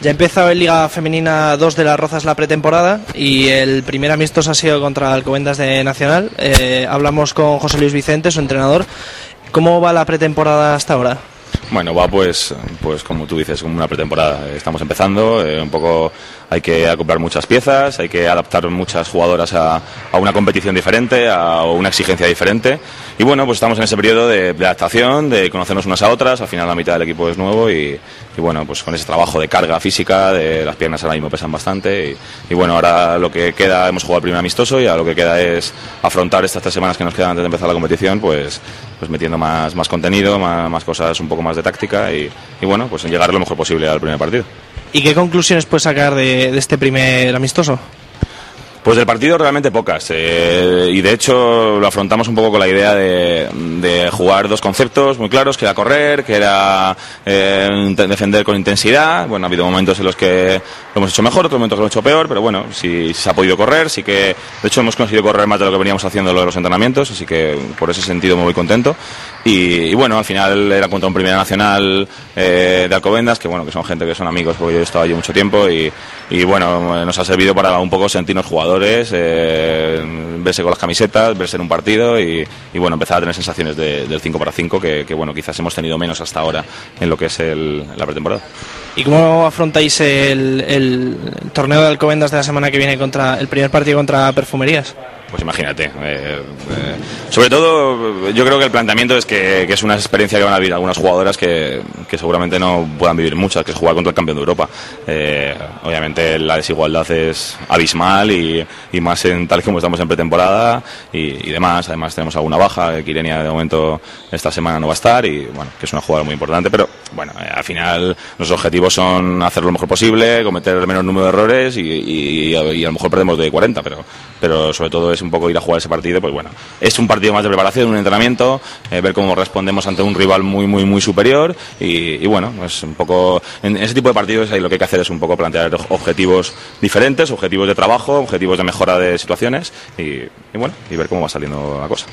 Ya ha empezado en Liga Femenina 2 de las Rozas la pretemporada y el primer amistoso ha sido contra Alcobendas de Nacional. Eh, hablamos con José Luis Vicente, su entrenador. ¿Cómo va la pretemporada hasta ahora? Bueno, va pues, pues como tú dices, como una pretemporada. Estamos empezando, eh, un poco hay que acoplar muchas piezas, hay que adaptar muchas jugadoras a, a, una competición diferente, a una exigencia diferente. Y bueno, pues estamos en ese periodo de, de adaptación, de conocernos unas a otras. Al final la mitad del equipo es nuevo y, y bueno, pues con ese trabajo de carga física, de las piernas ahora mismo pesan bastante. Y, bueno, ahora lo que queda, hemos jugado el primer amistoso y ahora lo que queda es afrontar estas tres semanas que nos quedan antes de empezar la competición, pues, pues metiendo más, más contenido, más, más cosas un poco más de táctica y, y bueno, pues en llegar lo mejor posible al primer partido. ¿Y qué conclusiones puedes sacar de, este primer amistoso? Pues del partido realmente pocas. Eh, y de hecho lo afrontamos un poco con la idea de, jugar dos conceptos muy claros, que era correr, que era eh, defender con intensidad. Bueno, ha habido momentos en los que lo hemos hecho mejor, otros momentos que lo hemos hecho peor, pero bueno, si, se ha podido correr, sí que de hecho hemos conseguido correr más de lo que veníamos haciendo los entrenamientos, así que por ese sentido muy contento. Y, y bueno, al final era contra un Primera Nacional eh, de Alcobendas, que bueno, que son gente que son amigos, porque yo he estado allí mucho tiempo y, y bueno, nos ha servido para un poco sentirnos jugadores eh, verse con las camisetas, verse en un partido y, y bueno, empezar a tener sensaciones de, del 5 para 5 que, que, bueno, quizás hemos tenido menos hasta ahora en lo que es el, la pretemporada. ¿Y cómo afrontáis el, el, torneo de Alcobendas de la semana que viene contra el primer partido contra Perfumerías? Pues imagínate. Eh, eh, sobre todo, yo creo que el planteamiento es que, es una experiencia que van a vivir algunas jugadoras que, que, seguramente no puedan vivir muchas, que es jugar contra el campeón de Europa. Eh, obviamente la desigualdad es abismal y, y, más en tal como estamos en pretemporada y, y, demás. Además tenemos alguna baja, que Irenia de momento esta semana no va a estar y bueno, que es una jugadora muy importante, pero bueno, al final los objetivos son hacer lo mejor posible, cometer el menor número de errores y, y, a lo mejor perdemos de 40, pero, pero sobre todo es un poco ir a jugar ese partido, pues bueno, es un partido más de preparación, un entrenamiento, eh, ver cómo respondemos ante un rival muy, muy, muy superior y, bueno, es pues un poco, en ese tipo de partidos ahí lo que hay que hacer es un poco plantear objetivos diferentes, objetivos de trabajo, objetivos de mejora de situaciones y, y bueno, y ver cómo va saliendo la cosa.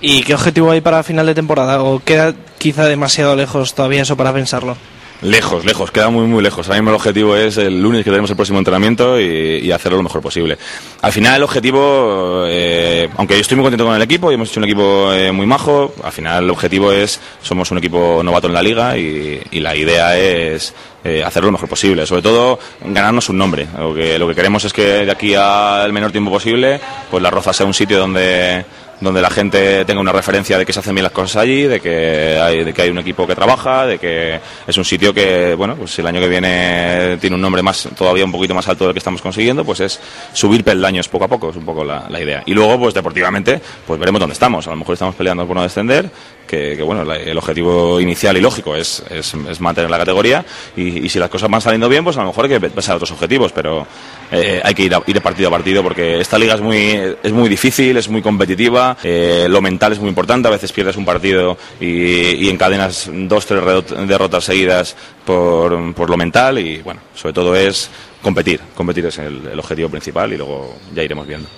¿Y qué objetivo hay para final de temporada? ¿O queda quizá demasiado lejos todavía eso para pensarlo? Lejos, lejos, queda muy, muy lejos. Ahora mismo el objetivo es el lunes que tenemos el próximo entrenamiento y, y hacerlo lo mejor posible. Al final el objetivo, eh, aunque yo estoy muy contento con el equipo y hemos hecho un equipo eh, muy majo, al final el objetivo es, somos un equipo novato en la liga y, y la idea es eh, hacerlo lo mejor posible. Sobre todo ganarnos un nombre. Lo que, lo que queremos es que de aquí al menor tiempo posible, pues la Roza sea un sitio donde donde la gente tenga una referencia de que se hacen bien las cosas allí, de que hay, de que hay un equipo que trabaja, de que es un sitio que, bueno, pues el año que viene tiene un nombre más todavía un poquito más alto del que estamos consiguiendo, pues es subir peldaños poco a poco, es un poco la, la idea. Y luego, pues deportivamente, pues veremos dónde estamos. A lo mejor estamos peleando por no descender, que, bueno, la, el objetivo inicial y lógico es, es, mantener la categoría y, si las cosas van saliendo bien, pues a lo mejor hay que pensar otros objetivos, pero eh, hay que ir, a, ir partido a partido porque esta liga es muy, es muy difícil, es muy competitiva, eh, lo mental es muy importante, a veces pierdes un partido y, encadenas dos, tres derrotas seguidas por, por, lo mental y bueno, sobre todo es competir, competir es el objetivo principal y luego ya iremos viendo.